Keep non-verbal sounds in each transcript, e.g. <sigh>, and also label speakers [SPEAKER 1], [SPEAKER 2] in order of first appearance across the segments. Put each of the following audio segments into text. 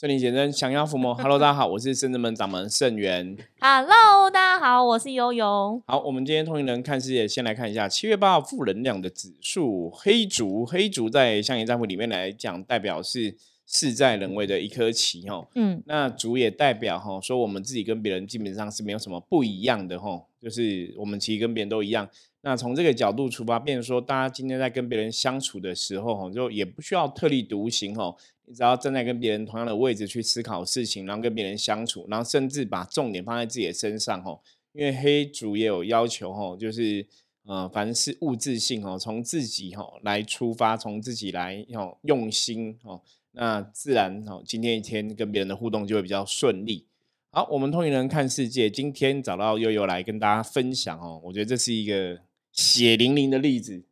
[SPEAKER 1] 圣灵先生降妖伏魔，Hello，大家好，我是圣智门掌门盛元。
[SPEAKER 2] Hello，大家好，我是悠悠。
[SPEAKER 1] 好，我们今天通灵人看世界，先来看一下七月八号负能量的指数，黑竹，黑竹在象棋占卜里面来讲，代表是事在人为的一颗棋哦。
[SPEAKER 2] 嗯，
[SPEAKER 1] 那主也代表哈，说我们自己跟别人基本上是没有什么不一样的哈，就是我们其实跟别人都一样。那从这个角度出发，变成说大家今天在跟别人相处的时候哈，就也不需要特立独行哈，你只要站在跟别人同样的位置去思考事情，然后跟别人相处，然后甚至把重点放在自己的身上哈。因为黑主也有要求哈，就是呃，凡是物质性哦，从自己哈来出发，从自己来哦用心哦，那自然哦，今天一天跟别人的互动就会比较顺利。好，我们通灵人看世界，今天找到悠悠来跟大家分享哦，我觉得这是一个血淋淋的例子。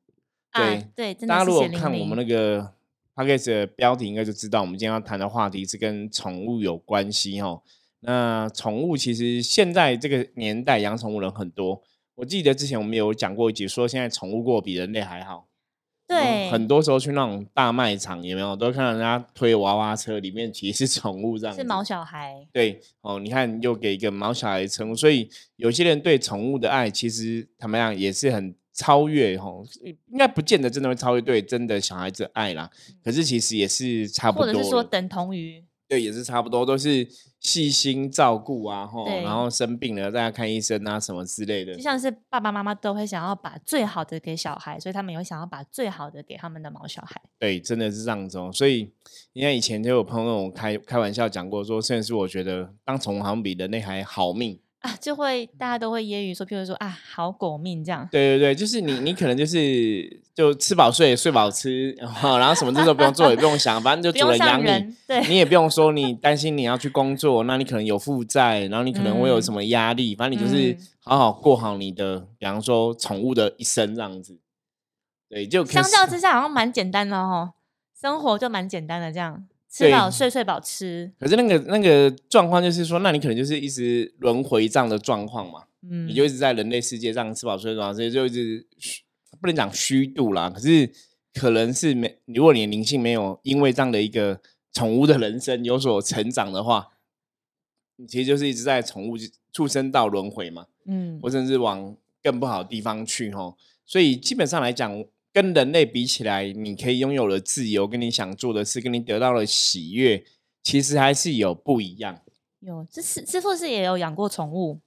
[SPEAKER 1] 对、
[SPEAKER 2] 啊，对，
[SPEAKER 1] 大家如果看我们那个 p a c k a g e 的标题，应该就知道我们今天要谈的话题是跟宠物有关系哦。那宠物其实现在这个年代养宠物人很多，我记得之前我们有讲过一集，说现在宠物过比人类还好。
[SPEAKER 2] 对，
[SPEAKER 1] 很多时候去那种大卖场，有没有都看到人家推娃娃车，里面其实是宠物这样子。
[SPEAKER 2] 是毛小孩。
[SPEAKER 1] 对哦，你看又给一个毛小孩的称呼，所以有些人对宠物的爱，其实他们样也是很超越哈，应该不见得真的会超越对真的小孩子的爱啦。可是其实也是差不多了，
[SPEAKER 2] 或者是说等同于
[SPEAKER 1] 对，也是差不多，都是细心照顾啊，吼，
[SPEAKER 2] 对
[SPEAKER 1] 然后生病了大家看医生啊，什么之类的
[SPEAKER 2] 就。像是爸爸妈妈都会想要把最好的给小孩，所以他们也会想要把最好的给他们的毛小孩。
[SPEAKER 1] 对，真的是这样子哦。所以，你看以前就有朋友开开玩笑讲过说，甚至是我觉得当宠物好像比人类还好命。
[SPEAKER 2] 啊，就会大家都会揶揄说，譬如说啊，好狗命这样。
[SPEAKER 1] 对对对，就是你，你可能就是就吃饱睡，睡饱吃，然 <laughs> 后然后什么事都不用做，也不用想，反正就主人养你，
[SPEAKER 2] 对，
[SPEAKER 1] 你也不用说你担心你要去工作，那你可能有负债，然后你可能会有
[SPEAKER 2] 嗯。
[SPEAKER 1] 什么压力，反正你就是
[SPEAKER 2] 嗯。
[SPEAKER 1] 好好过好你的，比方说宠物的一生这样子。对，就
[SPEAKER 2] 相
[SPEAKER 1] 是。
[SPEAKER 2] 较之下好像蛮简单的哦，生活就蛮简单的，这样吃
[SPEAKER 1] 对
[SPEAKER 2] 饱睡睡饱吃，
[SPEAKER 1] 可是那个那个状况就是说，那你可能就是一直轮回这样的状况嘛，
[SPEAKER 2] 嗯，
[SPEAKER 1] 你就一直在人类世界这样吃饱睡饱，所以就一直虚不能讲虚度啦，可是可能是没，如果你的灵性没有因为这样的一个宠物的人生有所成长的话，你其实就是一直在宠物畜生道轮回嘛，
[SPEAKER 2] 嗯
[SPEAKER 1] 或甚至往更不好的地方去吼。所以基本上来讲，跟人类比起来，你可以拥有了自由，跟你想做的事，跟你得到的喜悦，其实还是有不一样。
[SPEAKER 2] 有，这师师傅是也有养过宠物，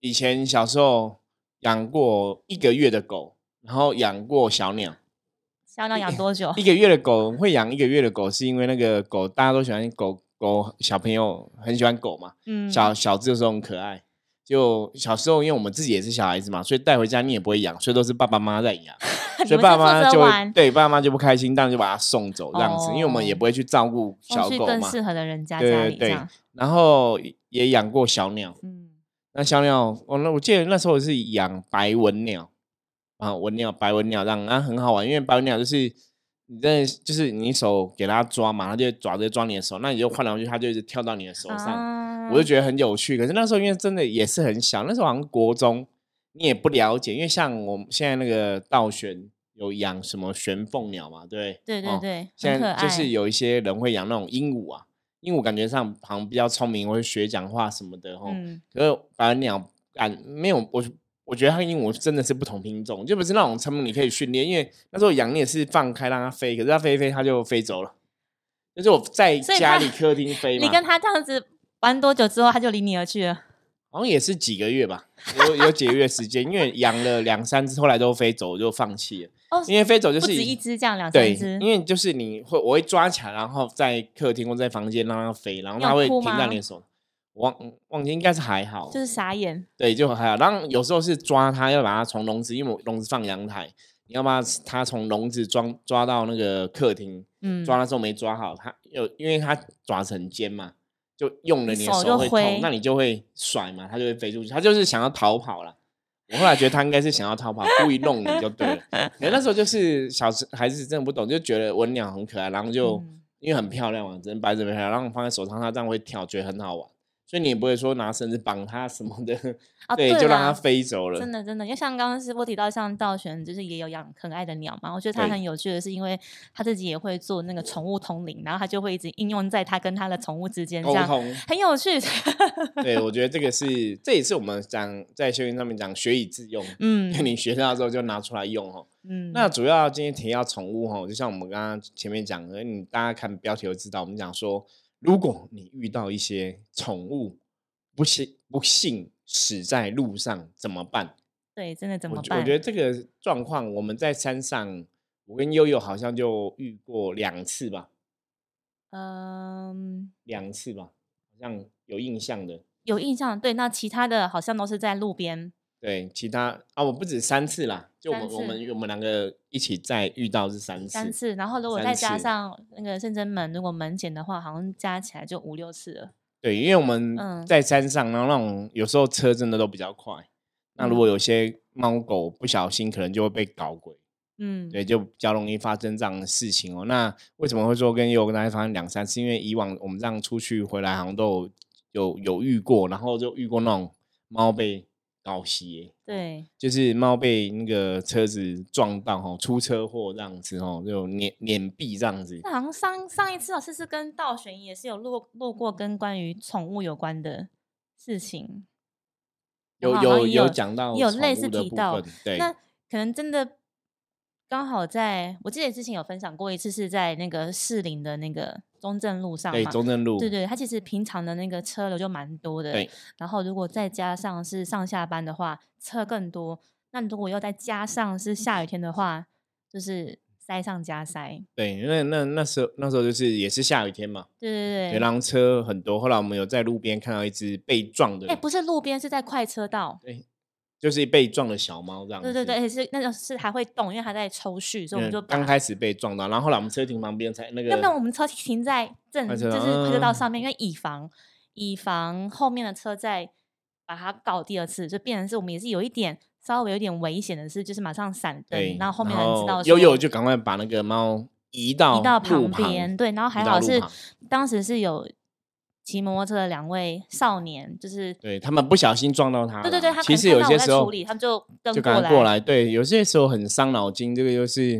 [SPEAKER 1] 以前小时候养过一个月的狗，然后养过小鸟。
[SPEAKER 2] 小鸟养多久？
[SPEAKER 1] 一个月的狗会养一个月的狗，是因为那个狗大家都喜欢狗狗，小朋友很喜欢狗嘛。
[SPEAKER 2] 嗯，
[SPEAKER 1] 小小只的时候很可爱。就小时候，因为我们自己也是小孩子嘛，所以带回家你也不会养，所以都是爸爸妈妈在养，<laughs>
[SPEAKER 2] 你
[SPEAKER 1] 所以爸妈妈就会
[SPEAKER 2] 玩，
[SPEAKER 1] 对爸爸妈妈就不开心，当然就把它送走这样子，因为我们也
[SPEAKER 2] 哦
[SPEAKER 1] 不会去照顾小狗嘛。
[SPEAKER 2] 更适合的人家
[SPEAKER 1] 对对然后也养过小鸟，
[SPEAKER 2] 嗯，
[SPEAKER 1] 那小鸟，我那我记得那时候是养白文鸟啊，文鸟白文鸟这样，那很好玩，因为白文鸟就是你在就是你手给它抓嘛，它就爪子抓你的手，那你就换来换去，它就一直跳到你的手上，
[SPEAKER 2] 啊
[SPEAKER 1] 我就觉得很有趣。可是那时候因为真的也是很小，那时候好像国中，你也不了解，因为像我们现在那个道玄有养什么玄凤鸟嘛，对不
[SPEAKER 2] 对对
[SPEAKER 1] 哦
[SPEAKER 2] 对，
[SPEAKER 1] 现在就是有一些人会养那种鹦鹉啊，鹦鹉感觉上好像比较聪明，会学讲话什么的哦。
[SPEAKER 2] 嗯，
[SPEAKER 1] 可是白文鸟感没有我，我觉得它跟鹦鹉真的是不同品种，就不是那种聪明你可以训练。因为那时候养你也是放开让它飞，可是它飞一飞它就飞走了。就是我在
[SPEAKER 2] 所以它
[SPEAKER 1] 家里客厅飞嘛，
[SPEAKER 2] 你跟它这样子玩多久之后，它就离你而去了？
[SPEAKER 1] 好像也是几个月吧，有有几个月时间，因为养了两三只，后来都飞走，我就放弃了。
[SPEAKER 2] 哦，
[SPEAKER 1] 因为飞走就是
[SPEAKER 2] 一只，这样两
[SPEAKER 1] 对
[SPEAKER 2] 三只，，
[SPEAKER 1] 因为就是你会我会抓起来，然后在客厅或在房间让它飞，然后它会
[SPEAKER 2] 哭吗
[SPEAKER 1] 停在你的手。我忘忘记应该是还好，
[SPEAKER 2] 就是傻眼。
[SPEAKER 1] 对，就还好。然后有时候是抓它，要把它从笼子，因为我笼子放阳台，你要把它从笼子装抓到那个客厅，
[SPEAKER 2] 嗯，
[SPEAKER 1] 抓的时候没抓好，它有因为它爪子很尖嘛，就用了你的
[SPEAKER 2] 手
[SPEAKER 1] 手会痛，那你就会甩嘛，它就会飞出去，它就是想要逃跑了。我后来觉得它应该是想要逃跑，故意弄你就对了。<laughs> 可那时候就是小时孩子真的不懂，就觉得文鸟很可爱，然后就、
[SPEAKER 2] 嗯
[SPEAKER 1] 因为很漂亮嘛，只能白色很漂亮，然后放在手上，它这样会跳，觉得很好玩。所以你也不会说拿绳子绑它什么的，<laughs>
[SPEAKER 2] 啊 <laughs>
[SPEAKER 1] 对，
[SPEAKER 2] 对
[SPEAKER 1] 就让它
[SPEAKER 2] 啦
[SPEAKER 1] 飞走了。
[SPEAKER 2] 真的真的，因为像刚刚师傅提到，像道玄就是也有养可爱的鸟嘛，我觉得他很有趣的是，因为他自己也会做那个宠物通灵，然后他就会一直应用在他跟他的宠物之间，这样
[SPEAKER 1] 沟通，
[SPEAKER 2] 很有趣。
[SPEAKER 1] 对我觉得这个是，这也是我们讲在修行上面讲学以致用，<laughs>
[SPEAKER 2] 嗯
[SPEAKER 1] 你学到之后就拿出来用哦。
[SPEAKER 2] 嗯，
[SPEAKER 1] 那主要今天提到宠物哈，就像我们刚刚前面讲的，你大家看标题就知道，我们讲说，如果你遇到一些宠物不幸不幸死在路上怎么办？
[SPEAKER 2] 对，真的怎么办？
[SPEAKER 1] 我觉得这个状况，我们在山上，我跟悠悠好像就遇过两次吧，
[SPEAKER 2] 嗯，
[SPEAKER 1] 两次吧，好像有印象的。
[SPEAKER 2] 有印象。对，那其他的好像都是在路边。
[SPEAKER 1] 对，其他啊，我不止三次啦，就我们我们我们两个一起再遇到是三次，
[SPEAKER 2] 三次，然后如果再加上那个圣真门，如果门检的话，好像加起来就五六次了。
[SPEAKER 1] 对，因为我们
[SPEAKER 2] 嗯
[SPEAKER 1] 在山上，然后那种有时候车真的都比较快，那如果
[SPEAKER 2] 嗯
[SPEAKER 1] 有些猫狗不小心，可能就会被搞鬼，
[SPEAKER 2] 嗯，
[SPEAKER 1] 对，就比较容易发生这样的事情哦。那为什么会说跟佑跟大家发生两三次？因为以往我们这样出去回来，好像都有有有遇过，然后就遇过那种猫被搞袭，
[SPEAKER 2] 对，
[SPEAKER 1] 就是猫被那个车子撞到哈，出车祸这样子吼，就碾碾壁这样子。
[SPEAKER 2] 那好像上上一次老师是跟倒悬也是有录录过跟关于宠物有关的事情，
[SPEAKER 1] 有有
[SPEAKER 2] 有
[SPEAKER 1] 讲到
[SPEAKER 2] 有类似提到那可能真的刚好在我记得之前有分享过一次，是在那个士林的那个中正路上
[SPEAKER 1] 对。中正路，
[SPEAKER 2] 对对，它其实平常的那个车流就蛮多的，
[SPEAKER 1] 对
[SPEAKER 2] 然后如果再加上是上下班的话，车更多。那如果又再加上是下雨天的话，就是塞上加塞。
[SPEAKER 1] 对，因为那那时候那时候就是也是下雨天嘛，
[SPEAKER 2] 对对
[SPEAKER 1] 对，
[SPEAKER 2] 对，
[SPEAKER 1] 然车很多。后来我们有在路边看到一只被撞的，
[SPEAKER 2] 哎、不是路边，是在快车道。
[SPEAKER 1] 就是被撞的小猫这样子。
[SPEAKER 2] 对对对，是那个是还会动，因为它在抽蓄，所以我们
[SPEAKER 1] 嗯
[SPEAKER 2] 就把
[SPEAKER 1] 刚开始被撞到，然后后来我们车停旁边才那个，
[SPEAKER 2] 要不然我们车停在正就是快车道
[SPEAKER 1] 嗯
[SPEAKER 2] 上面，因为以防以防后面的车再把它搞第二次，就变成是我们也是有一点稍微有点危险的事，就是马上闪，灯，然后后面的人知道
[SPEAKER 1] 悠悠就赶快把那个猫移到
[SPEAKER 2] 移到旁边，对，然后还好是当时是有骑摩托车的两位少年，就是
[SPEAKER 1] 对他们不小心撞到他。
[SPEAKER 2] 对对对，他可
[SPEAKER 1] 其实有些时候
[SPEAKER 2] 处理，他们就跟
[SPEAKER 1] 就
[SPEAKER 2] 过来，
[SPEAKER 1] 过来。对，有些时候很伤脑筋，这个就是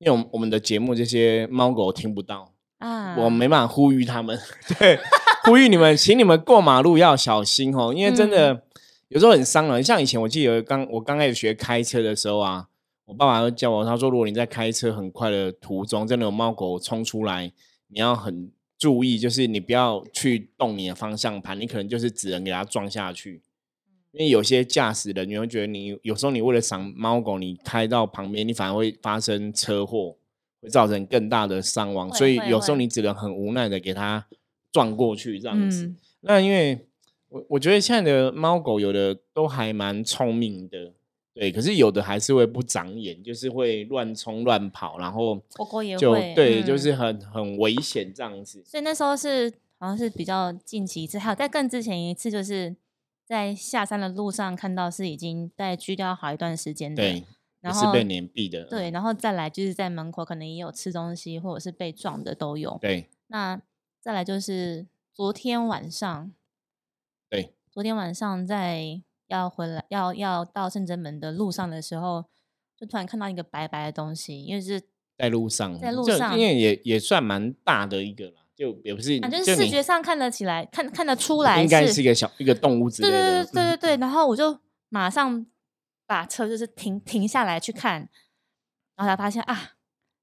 [SPEAKER 1] 因为我们我们的节目这些猫狗听不到，
[SPEAKER 2] 啊，
[SPEAKER 1] 我没办法呼吁他们，<laughs> 对，呼吁你们，请你们过马路要小心哦，因为真
[SPEAKER 2] 嗯
[SPEAKER 1] 的、有时候很伤人。像以前我记得刚我刚开始学开车的时候啊，我爸爸就叫我，他说如果你在开车很快的途中，真的有猫狗冲出来，你要很注意，就是你不要去动你的方向盘，你可能就是只能给它撞下去。因为有些驾驶人你会觉得你有时候你为了赏猫狗，你开到旁边，你反而会发生车祸，会造成更大的伤亡。所以有时候你只能很无奈的给它撞过去这样子。
[SPEAKER 2] 嗯
[SPEAKER 1] 那因为我我觉得现在的猫狗有的都还蛮聪明的，对，可是有的还是会不长眼，就是会乱冲乱跑，然后
[SPEAKER 2] 狗狗也
[SPEAKER 1] 就
[SPEAKER 2] 会
[SPEAKER 1] 对，就
[SPEAKER 2] 嗯
[SPEAKER 1] 是很很危险这样子。
[SPEAKER 2] 所以那时候是好像是比较近期一次，还有在更之前一次，就是在下山的路上看到是已经在居掉好一段时间的，
[SPEAKER 1] 对，
[SPEAKER 2] 然后
[SPEAKER 1] 是被碾毙的。
[SPEAKER 2] 对，
[SPEAKER 1] 嗯
[SPEAKER 2] 然后再来就是在门口可能也有吃东西或者是被撞的都有。
[SPEAKER 1] 对
[SPEAKER 2] 那再来就是昨天晚上，
[SPEAKER 1] 对
[SPEAKER 2] 昨天晚上在要回来要要到圣真门的路上的时候，就突然看到一个白白的东西，因为是
[SPEAKER 1] 在路上，
[SPEAKER 2] 在路上
[SPEAKER 1] 因为也也算蛮大的一个啦，就也不是，
[SPEAKER 2] 反正
[SPEAKER 1] 就是
[SPEAKER 2] 视觉上看得起来，看看得出来
[SPEAKER 1] 应该是一个小一个动物之类
[SPEAKER 2] 对对
[SPEAKER 1] 的。
[SPEAKER 2] 对对对对，然后我就马上把车就是停停下来去看，然后才发现啊，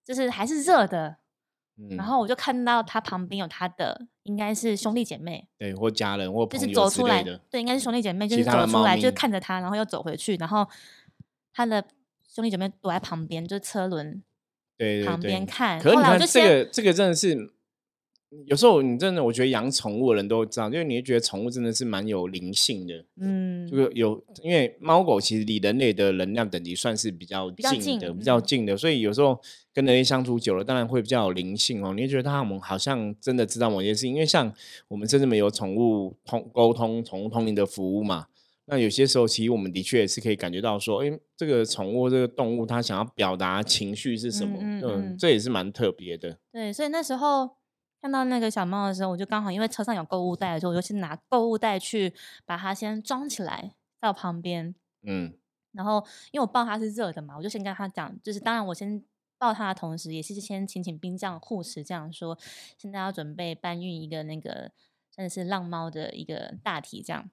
[SPEAKER 2] 就是还是热的，
[SPEAKER 1] 嗯
[SPEAKER 2] 然后我就看到他旁边有他的应该是兄弟姐妹，
[SPEAKER 1] 对或家人或
[SPEAKER 2] 就是走出来
[SPEAKER 1] 的，，
[SPEAKER 2] 对，应该是兄弟姐妹，就是走出来就看着他，然后又走回去，然后他的兄弟姐妹躲在旁边，就是车轮
[SPEAKER 1] 对对
[SPEAKER 2] 旁边
[SPEAKER 1] 对。
[SPEAKER 2] 看。
[SPEAKER 1] 可是你看这
[SPEAKER 2] 后来我就先
[SPEAKER 1] 个这个真的是，有时候你真的我觉得养宠物的人都知道，因为你会觉得宠物真的是蛮有灵性的。
[SPEAKER 2] 嗯
[SPEAKER 1] 就是有，因为猫狗其实离人类的能量等级算是比较近的，比较
[SPEAKER 2] 嗯
[SPEAKER 1] 近的，所以有时候跟人类相处久了，当然会比较有灵性哦。你会觉得它们好像真的知道某些事情，因为像我们甚至没有宠物通沟通、宠物通灵的服务嘛。那有些时候，其实我们的确也是可以感觉到说，哎，这个宠物、这个动物，它想要表达情绪是什么？
[SPEAKER 2] 嗯嗯
[SPEAKER 1] 嗯，
[SPEAKER 2] 嗯
[SPEAKER 1] 这也是蛮特别的。
[SPEAKER 2] 对，所以那时候看到那个小猫的时候，我就刚好因为车上有购物袋的时候，我就去拿购物袋去把它先装起来到旁边。
[SPEAKER 1] 嗯，
[SPEAKER 2] 然后因为我抱它是热的嘛，我就先跟他讲，就是当然我先抱它的同时，也是先请请兵将护持，这样说现在要准备搬运一个那个算是浪猫的一个大体这样。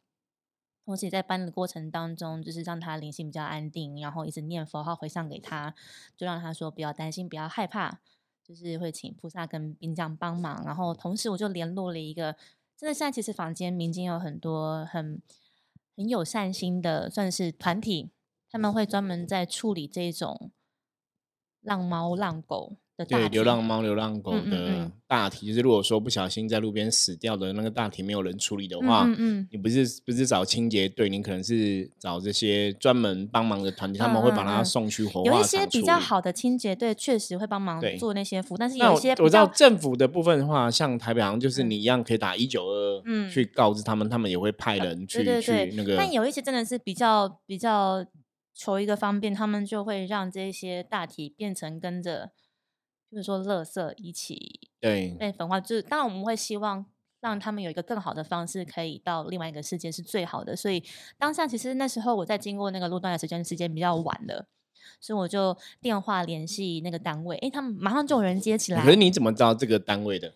[SPEAKER 2] 同时也在搬的过程当中，就是让它灵性比较安定，然后一直念佛号回向给他，就让他说不要担心，不要害怕，就是会请菩萨跟兵将帮忙。然后同时我就联络了一个，真的现在其实房间民间有很多很很有善心的，算是团体，他们会专门在处理这种浪猫浪狗。
[SPEAKER 1] 对，流浪猫、流浪狗的大体，就是如果说不小心在路边死掉的那个大体没有人处理的话，嗯嗯，你不是不是找清洁队，你可能是找这些专门帮忙的团体，他们会把它送去火化
[SPEAKER 2] 有一些比较好的清洁队确实会帮忙做那些服务但是有一些
[SPEAKER 1] 我知道政府的部分的话，像台北好像就是你一样可以打一九二嗯去告知他们，他们也会派人去去那个。
[SPEAKER 2] 但有一些真的是比较比较求一个方便，他们就会让这些大体变成跟着。就是说，垃圾一起
[SPEAKER 1] 对
[SPEAKER 2] 被焚化，就是当然我们会希望让他们有一个更好的方式，可以到另外一个世界是最好的。所以当下其实那时候我在经过那个路段的时间，时间比较晚了，所以我就电话联系那个单位，哎，他们马上就有人接起来。
[SPEAKER 1] 可是你怎么知道这个单位的？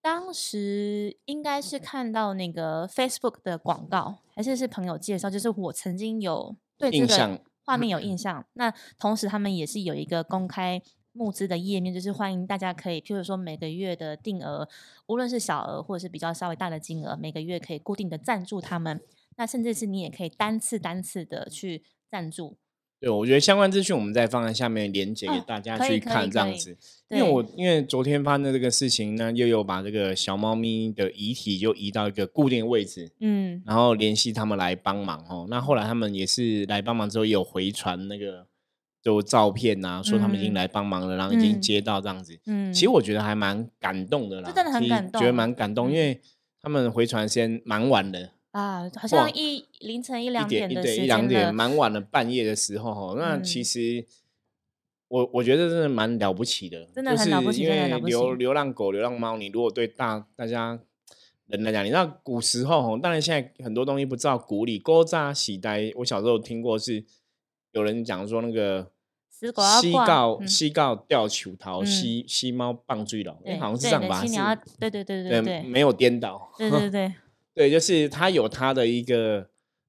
[SPEAKER 2] 当时应该是看到那个 Facebook 的广告，还是是朋友介绍？就是我曾经有对这个画面有印象。那同时他们也是有一个公开。募资的页面就是欢迎大家可以，譬如说每个月的定额，无论是小额或者是比较稍微大的金额，每个月可以固定的赞助他们。那甚至是你也可以单次单次的去赞助。
[SPEAKER 1] 对，我觉得相关资讯我们再放在下面连接给大家去看，这样子。因为我因为昨天发生的这个事情呢，又有把这个小猫咪的遗体就移到一个固定位置，嗯，然后联系他们来帮忙哦。那后来他们也是来帮忙之后，也有回传那个。就照片呐，说他们已经来帮忙了，然后已经接到这样子。嗯，其实我觉得还蛮感动的啦，
[SPEAKER 2] 真的很感动，
[SPEAKER 1] 觉得蛮感动，因为他们回传先蛮晚的
[SPEAKER 2] 啊，好像一凌晨一两点的时间，
[SPEAKER 1] 一两点蛮晚的半夜的时候哈。那其实我我觉得真的蛮了不起的，
[SPEAKER 2] 真的很了不起，
[SPEAKER 1] 因为流流浪狗、流浪猫，你如果对大大家人来讲，你知道古时候哈，当然现在很多东西不知道古里勾扎喜呆，我小时候听过是。有人讲说那个西告西告吊球桃西西猫棒坠楼，好像是这样吧？
[SPEAKER 2] 对对对对对，
[SPEAKER 1] 没有颠倒。
[SPEAKER 2] 对对对 <laughs>
[SPEAKER 1] 对，就是它有它的一个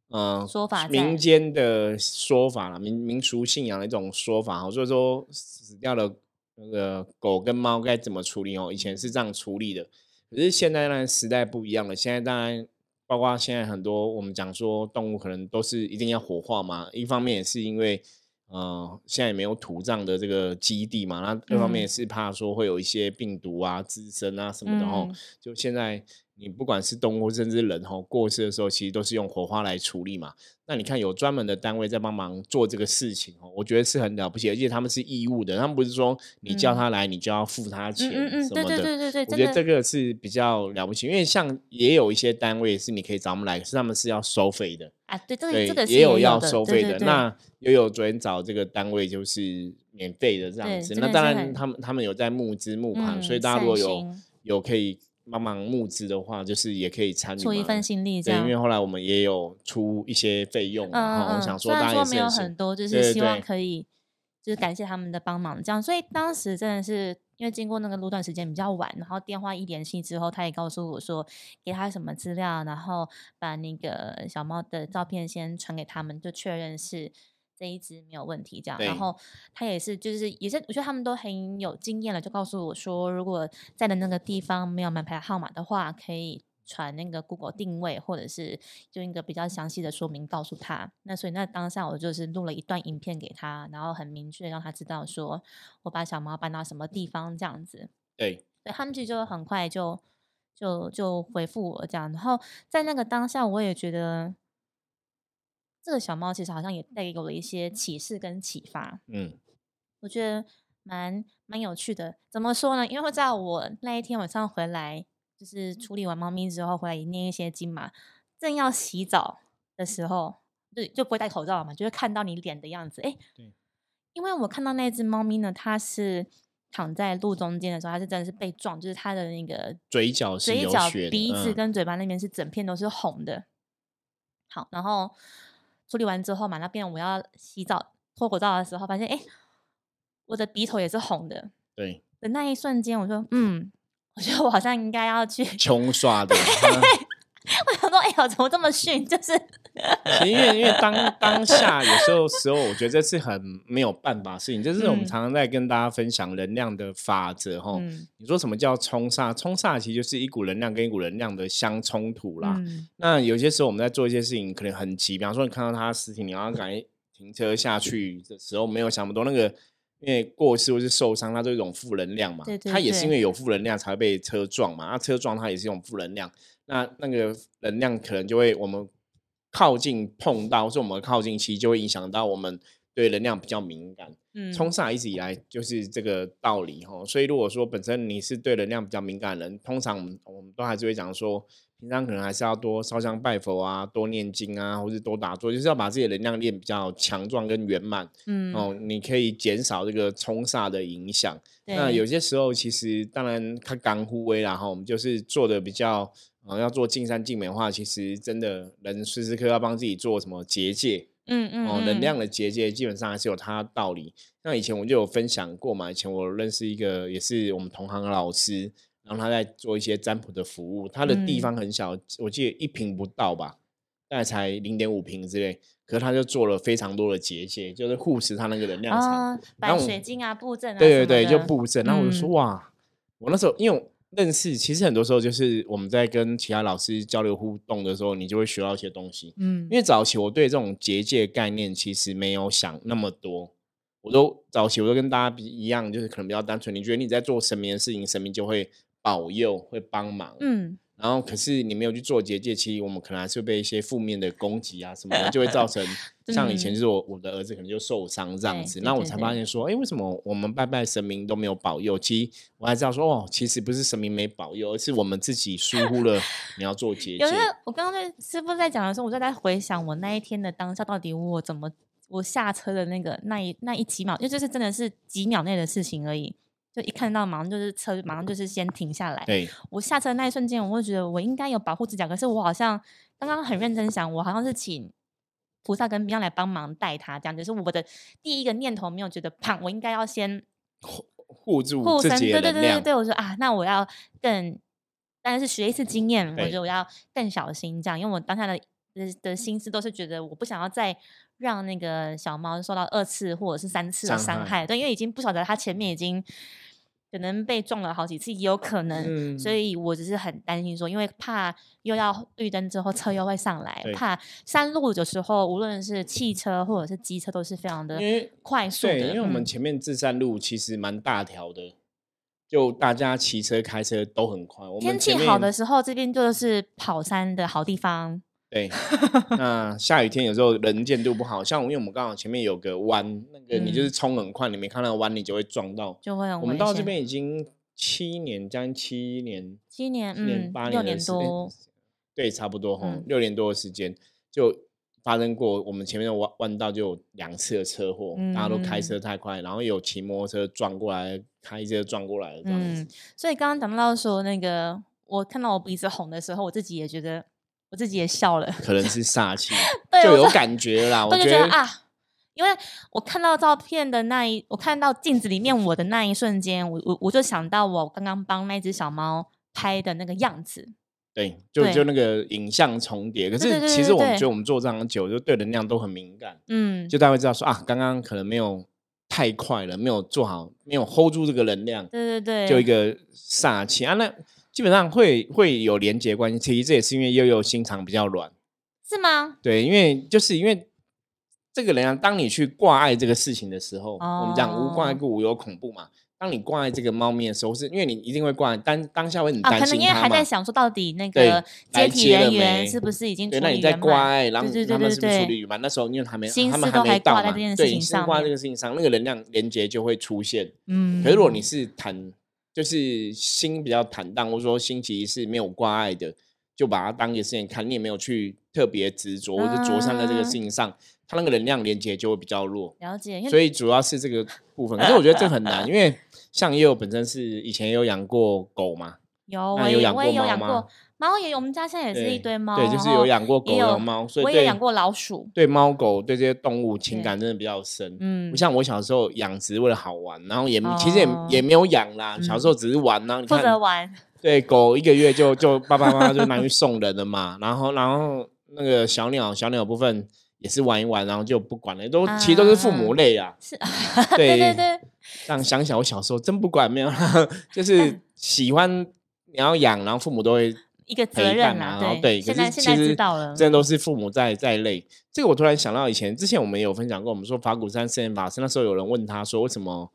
[SPEAKER 1] 嗯
[SPEAKER 2] 说法，
[SPEAKER 1] 民间的说法了，民民俗信仰的一种说法。所以说死掉了那个狗跟猫该怎么处理哦？以前是这样处理的，可是现在呢时代不一样了，现在当然。包括现在很多我们讲说动物可能都是一定要火化嘛，一方面也是因为呃现在也没有土葬的这个基地嘛，那另一方面也是怕说会有一些病毒啊滋生啊什么的哦，就现在。你不管是动物甚至人哈，过世的时候其实都是用火花来处理嘛。那你看有专门的单位在帮忙做这个事情哦，我觉得是很了不起，而且他们是义务的，他们不是说你叫他来你就要付他钱什么的。对
[SPEAKER 2] 对对对对，
[SPEAKER 1] 我觉得这个是比较了不起，因为像也有一些单位是你可以找他们来，可是他们是要收费的
[SPEAKER 2] 啊。对，这个这个
[SPEAKER 1] 也
[SPEAKER 2] 有
[SPEAKER 1] 要收费的。那也有昨天找这个单位就是免费的这样子。那当然他们他们有在募资募款，所以大家如果有有可以。帮忙募资的话，就是也可以参与
[SPEAKER 2] 出一份心力，对，
[SPEAKER 1] 因为后来我们也有出一些费用，然后我想说，
[SPEAKER 2] 虽
[SPEAKER 1] 然说
[SPEAKER 2] 没有很多，就是希望可以，就是感谢他们的帮忙，这样。所以当时真的是因为经过那个路段时间比较晚，然后电话一联系之后，他也告诉我说，给他什么资料，然后把那个小猫的照片先传给他们，就确认是。这一只没有问题，这样，然后他也是，就是也是，我觉得他们都很有经验了，就告诉我说，如果在的那个地方没有门牌号码的话，可以传那个 Google 定位，或者是用一个比较详细的说明告诉他。那所以那当下我就是录了一段影片给他，然后很明确让他知道说我把小猫搬到什么地方这样子。
[SPEAKER 1] 对，
[SPEAKER 2] 对他们其实就很快就就就回复我这样，然后在那个当下我也觉得。这个小猫其实好像也带给我了一些启示跟启发，嗯，我觉得蛮蛮有趣的。怎么说呢？因为在我那一天晚上回来，就是处理完猫咪之后回来念一些经嘛，正要洗澡的时候，就就不会戴口罩嘛，就会看到你脸的样子。哎，对，因为我看到那只猫咪呢，它是躺在路中间的时候，它是真的是被撞，就是它的那个
[SPEAKER 1] 嘴角、
[SPEAKER 2] 嘴角、鼻子跟嘴巴那边是整片都是红的。好，然后处理完之后嘛，那边我要洗澡脱口罩的时候，发现哎，我的鼻头也是红的。
[SPEAKER 1] 对。
[SPEAKER 2] 的那一瞬间，我说嗯，我觉得我好像应该要去 <laughs>
[SPEAKER 1] 冲刷的。
[SPEAKER 2] 我想说，哎呀，怎么这么逊？就是，<laughs>
[SPEAKER 1] 因为因为当当下有时候时候，我觉得这是很没有办法事情。就是我们常常在跟大家分享能量的法则哈。你说什么叫冲煞？冲煞其实就是一股能量跟一股能量的相冲突啦。那有些时候我们在做一些事情，可能很急，比方说你看到他的尸体，你要赶紧停车下去的时候，没有想不多那个。因为过世或是受伤，它都是一种负能量嘛。它也是因为有负能量才会被车撞嘛。那车撞它也是一种负能量。那那个能量可能就会我们靠近碰到，或是我们靠近其实就会影响到我们对能量比较敏感。嗯，冲煞一直以来就是这个道理哈。所以如果说本身你是对能量比较敏感的人，通常我们都还是会讲说。平常可能还是要多烧香拜佛啊，多念经啊，或者多打坐，就是要把自己的能量练比较强壮跟圆满。嗯，哦，你可以减少这个冲煞的影响。那有些时候其实当然看刚忽微然后我们就是做的比较，呃，要做尽善尽美的话，其实真的人时时刻要帮自己做什么结界。嗯嗯，哦，能量的结界基本上还是有它的道理。那以前我就有分享过嘛，以前我认识一个也是我们同行的老师。然后他在做一些占卜的服务，他的地方很小，我记得一平不到吧，大概才零点五平之类。可是他就做了非常多的结界，就是护持他那个能量场，
[SPEAKER 2] 摆水晶啊、布阵啊。
[SPEAKER 1] 对对对，就布阵。然后我就说哇，我那时候因为认识，其实很多时候就是我们在跟其他老师交流互动的时候，你就会学到一些东西。嗯，因为早期我对这种结界概念其实没有想那么多，我都早期我都跟大家比一样，就是可能比较单纯。你觉得你在做神明的事情，神明就会。保佑会帮忙，嗯，然后可是你没有去做结界，其实我们可能还是被一些负面的攻击啊什么的，就会造成 <laughs> 像以前就是我我的儿子可能就受伤这样子，那我才发现说，哎，为什么我们拜拜神明都没有保佑？其实我还知道说，哦，其实不是神明没保佑，而是我们自己疏忽了 <laughs> 你要做结界。有
[SPEAKER 2] 的，我刚刚在师傅在讲的时候，我就在回想我那一天的当下，到底我怎么我下车的那个那一那一几秒，因为这是真的是几秒内的事情而已。就一看到马上就是车，马上就是先停下来。
[SPEAKER 1] 对，
[SPEAKER 2] 我下车那一瞬间，我会觉得我应该有保护自己，可是我好像刚刚很认真想，我好像是请菩萨跟明来帮忙带他，这样就是我的第一个念头没有觉得胖，我应该要先
[SPEAKER 1] 护护住护身。对
[SPEAKER 2] 对对对对，我说啊，那我要更，但是学一次经验，我觉得我要更小心这样，因为我当下的的的心思都是觉得我不想要再让那个小猫受到二次或者是三次的伤害。对，因为已经不晓得它前面已经。可能被撞了好几次也有可能，所以我只是很担心说，因为怕又要绿灯之后车又会上来，怕山路的时候无论是汽车或者是机车都是非常的快速的。
[SPEAKER 1] 对，因为我们前面自山路其实蛮大条的，就大家骑车开车都很快。
[SPEAKER 2] 天气好的时候，这边就是跑山的好地方。
[SPEAKER 1] 对，那下雨天有时候能见度不好，像因为我们刚好前面有个弯，那个你就是冲很快，你没看到弯，你就会撞到，
[SPEAKER 2] 就会很
[SPEAKER 1] 我们到这边已经七年，将近七年，
[SPEAKER 2] 七年，
[SPEAKER 1] 嗯，八
[SPEAKER 2] 年多，
[SPEAKER 1] 对，差不多哈，六年多的时间就发生过，我们前面的弯弯道就有两次的车祸，大家都开车太快，然后有骑摩托车撞过来，开车撞过来这样子。
[SPEAKER 2] 所以刚刚讲到说那个，我看到我鼻子红的时候，我自己也觉得。我自己也笑了，
[SPEAKER 1] 可能是 <laughs> 煞气，<laughs> 就有感觉啦。我就觉得
[SPEAKER 2] 啊，因为我看到照片的那一，我看到镜子里面我的那一瞬间，我我我就想到我刚刚帮那只小猫拍的那个样子。
[SPEAKER 1] 对，就就那个影像重叠。可是其实我们觉得我们做这样久，就对能量都很敏感。嗯，就大家会知道说啊，刚刚可能没有太快了，没有做好，没有 hold 住这个能量。
[SPEAKER 2] 对对对，
[SPEAKER 1] 就一个煞气啊，那。基本上会会有连接关系，其实这也是因为悠悠心肠比较软，
[SPEAKER 2] 是吗？
[SPEAKER 1] 对，因为就是因为这个人啊，当你去挂碍这个事情的时候，我们讲无挂碍故无有恐怖嘛。当你挂碍这个猫咪的时候，是因为你一定会挂当当下会很担心可
[SPEAKER 2] 能因为还在想说，到底那个接体人员是不是已经
[SPEAKER 1] 对？那你在挂碍，然后他们是不是处理圆满？那时候因为还没，他们还没到嘛，对，心挂这个事情上，那个能量连接就会出现。嗯，可是如果你是谈。就是心比较坦荡，或者说心其实是没有挂碍的，就把它当一个事情看，你也没有去特别执着或者着上在这个事情上，它那个能量连接就会比较弱。
[SPEAKER 2] 了解，
[SPEAKER 1] 所以主要是这个部分。可是我觉得这很难，因为像也有本身是以前有养过狗嘛，
[SPEAKER 2] 有我
[SPEAKER 1] 有养
[SPEAKER 2] 过
[SPEAKER 1] 猫吗？
[SPEAKER 2] 猫也，我们家现在也是一堆猫，
[SPEAKER 1] 对，就是有养过狗有猫，所以
[SPEAKER 2] 我也养过老鼠。
[SPEAKER 1] 对猫狗对这些动物情感真的比较深。嗯，不像我小时候养殖为了好玩，然后也其实也也没有养啦，小时候只是玩呢。
[SPEAKER 2] 负责玩。<laughs>
[SPEAKER 1] 对狗一个月就就爸爸妈妈就拿去送人了嘛，然后然后那个小鸟小鸟部分也是玩一玩，然后就不管了，都其实都是父母累啊。
[SPEAKER 2] 是，<laughs> 对对对。
[SPEAKER 1] 这样想想，我小时候真不管，没有，<laughs> 就是喜欢你要养，然后父母都会。
[SPEAKER 2] 一个责任
[SPEAKER 1] 啊，
[SPEAKER 2] 对
[SPEAKER 1] 对，
[SPEAKER 2] 现在现在知道了，
[SPEAKER 1] 真的都是父母在在累。这个我突然想到，以前之前我们有分享过，我们说法鼓山圣严法师那时候有人问他说，为什么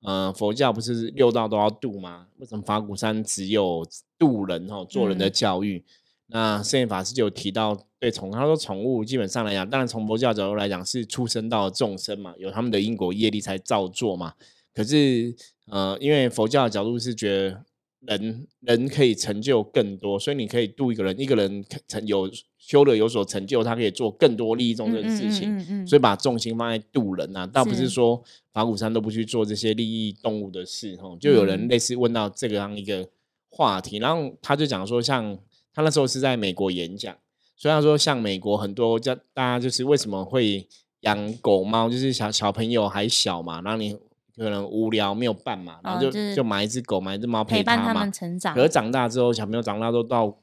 [SPEAKER 1] 呃佛教不是六道都要度吗？为什么法鼓山只有度人哦，做人的教育？那圣严法师就有提到，对宠他说宠物基本上来讲，当然从佛教角度来讲是出生到众生嘛，有他们的因果业力才造作嘛。可是呃，因为佛教的角度是觉得。人人可以成就更多，所以你可以度一个人，一个人成有修了有所成就，他可以做更多利益众生的事情，所以把重心放在度人啊，倒不是说法鼓山都不去做这些利益动物的事哈。就有人类似问到这个样一个话题，然后他就讲说，像他那时候是在美国演讲，所以他说像美国很多家大家就是为什么会养狗猫，就是小小朋友还小嘛，然后你。可能无聊没有伴嘛，然后就就买一只狗，买一只猫陪
[SPEAKER 2] 他
[SPEAKER 1] 嘛。可是长大之后，小朋友长大都到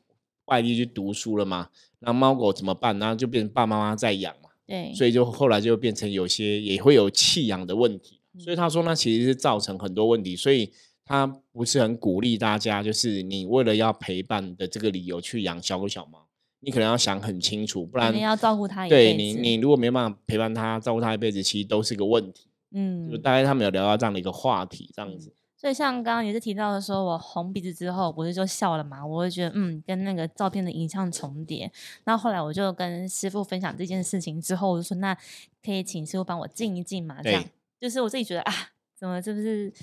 [SPEAKER 1] 外地去读书了嘛，那猫狗怎么办？然后就变成爸爸妈妈在养嘛。
[SPEAKER 2] 对，
[SPEAKER 1] 所以就后来就变成有些也会有弃养的问题。所以他说，那其实是造成很多问题，所以他不是很鼓励大家，就是你为了要陪伴的这个理由去养小狗小猫，你可能要想很清楚，不然
[SPEAKER 2] 你要照顾它。
[SPEAKER 1] 对你，你如果没办法陪伴它，照顾它一辈子，其实都是个问题。嗯，就大概他们有聊到这样的一个话题，这样子。
[SPEAKER 2] 所以像刚刚也是提到的，说我红鼻子之后，不是就笑了嘛？我会觉得，嗯，跟那个照片的影像重叠。那后来我就跟师傅分享这件事情之后，我就说，那可以请师傅帮我静一静嘛？这样，就是我自己觉得啊，怎么是不是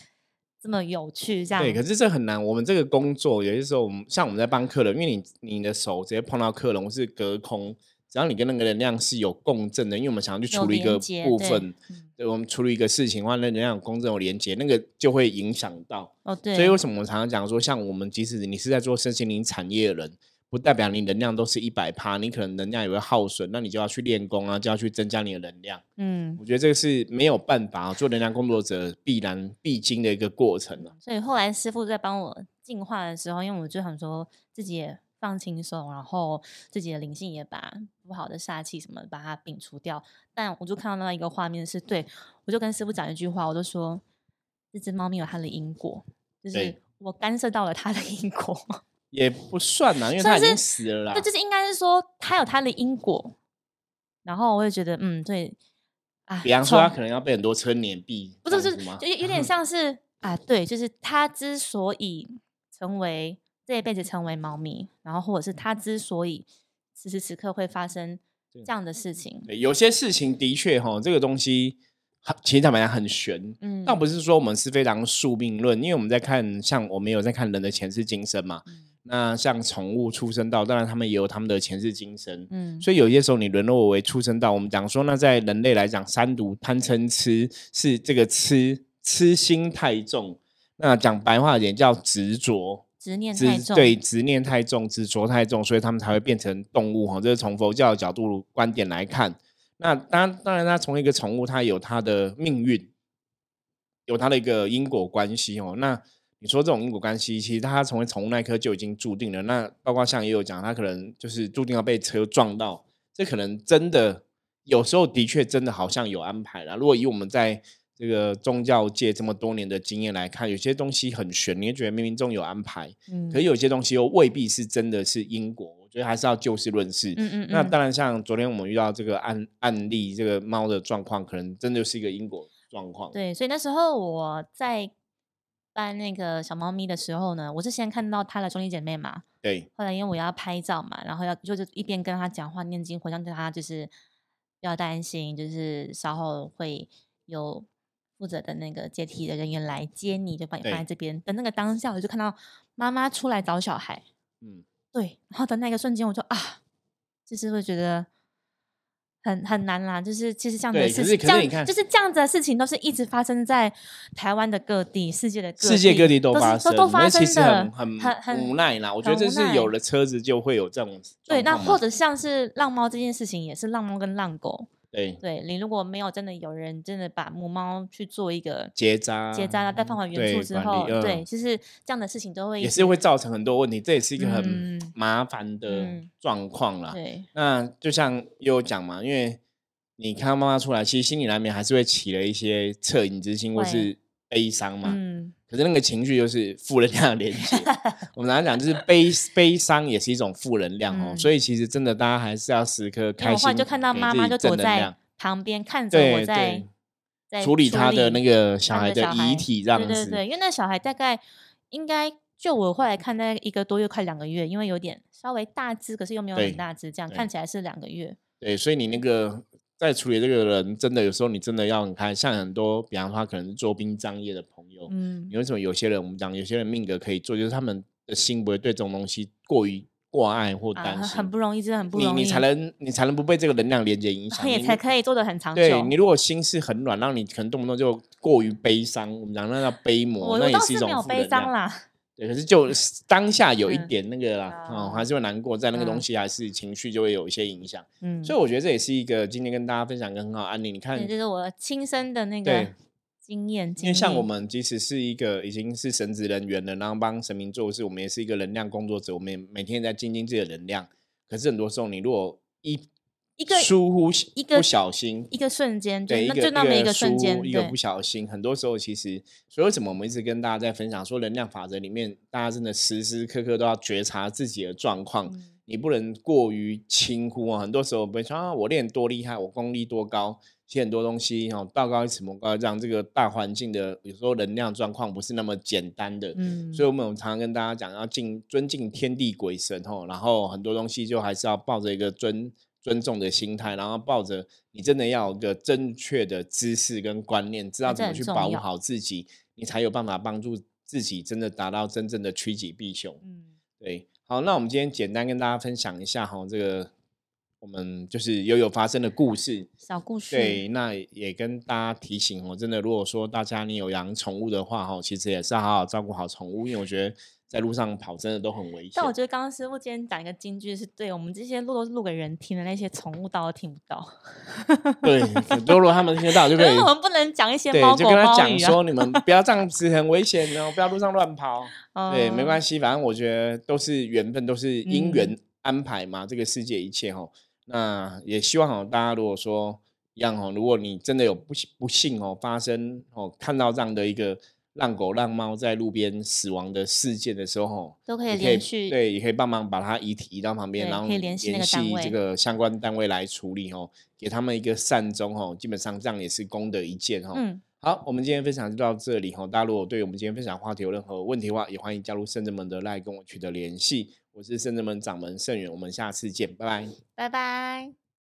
[SPEAKER 2] 这么有趣？这样
[SPEAKER 1] 对，可是这很难。我们这个工作有些时候，我们像我们在帮客人，因为你你的手直接碰到客人，我是隔空。只要你跟那个能量是有共振的，因为我们想要去处理一个部分，对，我们处理一个事情的话，那能量共振有连接，那个就会影响到。
[SPEAKER 2] 哦，对。
[SPEAKER 1] 所以为什么我常常讲说，像我们即使你是在做身心灵产业的人，不代表你能量都是一百趴，你可能能量也会耗损，那你就要去练功啊，就要去增加你的能量。嗯，我觉得这个是没有办法做能量工作者必然必经的一个过程了。
[SPEAKER 2] 所以后来师傅在帮我净化的时候，因为我就想说自己也。放轻松，然后自己的灵性也把不好的煞气什么把它摒除掉。但我就看到那一个画面是对，我就跟师傅讲一句话，我就说这只猫咪有它的因果，就是我干涉到了它的因果，<laughs>
[SPEAKER 1] 也不算呐，因为它已经死了啦。
[SPEAKER 2] 对，就是应该是说它有它的因果。然后我也觉得，嗯，对
[SPEAKER 1] 啊，比方说它可能要被很多车碾毙，
[SPEAKER 2] 不是不是，就有点像是啊，对，就是它之所以成为。这一辈子成为猫咪，然后或者是他之所以此时此刻会发生这样的事情，
[SPEAKER 1] 有些事情的确哈，这个东西其实坦白讲很玄，嗯，倒不是说我们是非常宿命论，因为我们在看像我们有在看人的前世今生嘛，那像宠物出生道，当然他们也有他们的前世今生，嗯，所以有些时候你沦落为出生道，我们讲说那在人类来讲，三毒贪嗔痴是这个痴痴心太重，那讲白话一点叫执着。
[SPEAKER 2] 执念太重，
[SPEAKER 1] 对执念太重，执着太重，所以他们才会变成动物哈。这是从佛教的角度观点来看。那当然，当然，它从一个宠物，它有它的命运，有它的一个因果关系哦。那你说这种因果关系，其实它成为宠物那一刻就已经注定了。那包括像也有讲，它可能就是注定要被车撞到，这可能真的有时候的确真的好像有安排了。如果以我们在这个宗教界这么多年的经验来看，有些东西很玄，你觉得冥冥中有安排，嗯，可有些东西又未必是真的是因果。我觉得还是要就事论事。嗯嗯。那当然，像昨天我们遇到这个案案例，这个猫的状况，可能真的是一个因果状况。
[SPEAKER 2] 对，所以那时候我在搬那个小猫咪的时候呢，我是先看到他的兄弟姐妹嘛。
[SPEAKER 1] 对。
[SPEAKER 2] 后来因为我要拍照嘛，然后要就是一边跟他讲话念经，回向对他就是不要担心，就是稍后会有。负责的那个接替的人员来接你，就把你放在这边。等那个当下，我就看到妈妈出来找小孩。嗯，对，然后的那个瞬间，我就啊，就是会觉得。很很难啦，就是其实这样的事情，这样就是这样子的事情，都是一直发生在台湾的各地、世界的
[SPEAKER 1] 世界各地
[SPEAKER 2] 都
[SPEAKER 1] 发生，
[SPEAKER 2] 都发生
[SPEAKER 1] 的，很很很无奈啦。我觉得这是有了车子就会有这种
[SPEAKER 2] 对，那或者像是浪猫这件事情，也是浪猫跟浪狗。
[SPEAKER 1] 对，
[SPEAKER 2] 对你如果没有真的有人真的把母猫去做一个
[SPEAKER 1] 结扎、
[SPEAKER 2] 结扎了，再放回原处之后，对，其实这样的事情都会
[SPEAKER 1] 也是会造成很多问题，这也是一个很麻烦的状况啦。
[SPEAKER 2] 对，
[SPEAKER 1] 那就像有讲嘛，因为你看到妈妈出来，其实心里难免还是会起了一些恻隐之心或是悲伤嘛。嗯，可是那个情绪就是负能量的连接。<laughs> 我们常常讲，就是悲悲伤也是一种负能量哦。所以其实真的，大家还是要时刻开心。
[SPEAKER 2] 就看到妈妈就躲在。旁边看着我在在
[SPEAKER 1] 处理他
[SPEAKER 2] 的
[SPEAKER 1] 那个小孩的遗体，这样子。
[SPEAKER 2] 对对对，因为那小孩大概应该就我后来看，大概一个多月，快两个月，因为有点稍微大只，可是又没有很大只，这样看起来是两个月。
[SPEAKER 1] 对，所以你那个在处理这个人，真的有时候你真的要很开。像很多，比方说他可能是做殡葬业的朋友，嗯，你为什么有些人我们讲，有些人命格可以做，就是他们的心不会对这种东西过于。挂碍或担心，
[SPEAKER 2] 很不容易，真的很不容
[SPEAKER 1] 易。你你才能你才能不被这个能量连接影响，<laughs>
[SPEAKER 2] 也才可以做的很长久。
[SPEAKER 1] 对你如果心是很软，让你可能动不动就过于悲伤，我们讲那叫悲魔，那也是一种负
[SPEAKER 2] 悲伤啦。
[SPEAKER 1] 对，可是就 <laughs> 当下有一点那个啦，哦，还是会难过，在那个东西还是情绪就会有一些影响。嗯，所以我觉得这也是一个今天跟大家分享一个很好案例。你看，
[SPEAKER 2] 这是我亲身的那个。经验，
[SPEAKER 1] 因为像我们即使是一个已经是神职人员了，然后帮神明做事，我们也是一个能量工作者，我们也每天在精进自己的能量。可是很多时候，你如果一
[SPEAKER 2] 一个
[SPEAKER 1] 疏忽，一个不小心，
[SPEAKER 2] 一个瞬间，
[SPEAKER 1] 对，
[SPEAKER 2] 就那么一个瞬间，
[SPEAKER 1] 一个不小心，很多时候其实，所以为什么我们一直跟大家在分享说，能量法则里面，大家真的时时刻刻都要觉察自己的状况，你不能过于轻忽啊。很多时候比如说啊，我练多厉害，我功力多高。其实很多东西哦，道高一尺，魔高一丈。这个大环境的有时候能量状况不是那么简单的，嗯，所以我们常常跟大家讲，要敬尊敬天地鬼神哦，然后很多东西就还是要抱着一个尊尊重的心态，然后抱着你真的要有个正确的知识跟观念，知道怎么去保护好自己，你才有办法帮助自己真的达到真正的趋吉避凶。嗯，对。好，那我们今天简单跟大家分享一下哈，这个。我们就是有有发生的故事，
[SPEAKER 2] 小故事。
[SPEAKER 1] 对，那也跟大家提醒哦，真的，如果说大家你有养宠物的话，哈，其实也是要好好照顾好宠物，因为我觉得在路上跑真的都很危险。
[SPEAKER 2] 但我觉得刚刚师傅今天讲一个金句，是对我们这些录都是录给人听的，那些宠物倒都听不到。
[SPEAKER 1] 对，<laughs> 多罗他们听得到就可以。
[SPEAKER 2] 我们不能讲一些猫
[SPEAKER 1] 狗猫讲说你们不要这样子，很危险哦，不要路上乱跑。对，没关系，反正我觉得都是缘分，都是因缘安排嘛，这个世界一切哈。那也希望哦，大家如果说一样哦，如果你真的有不不幸哦发生哦，看到这样的一个让狗让猫在路边死亡的事件的时候，
[SPEAKER 2] 都可以连续
[SPEAKER 1] 对，也可以帮忙把它遗体移到旁边，然后联系这个相关单位来处理哦，给他们一个善终哦，基本上这样也是功德一件哦。嗯，好，我们今天分享就到这里哦。大家如果对我们今天分享话题有任何问题的话，也欢迎加入圣人们的来跟我取得联系。我是圣人门掌门圣元，我们下次见，拜拜，
[SPEAKER 2] 拜拜。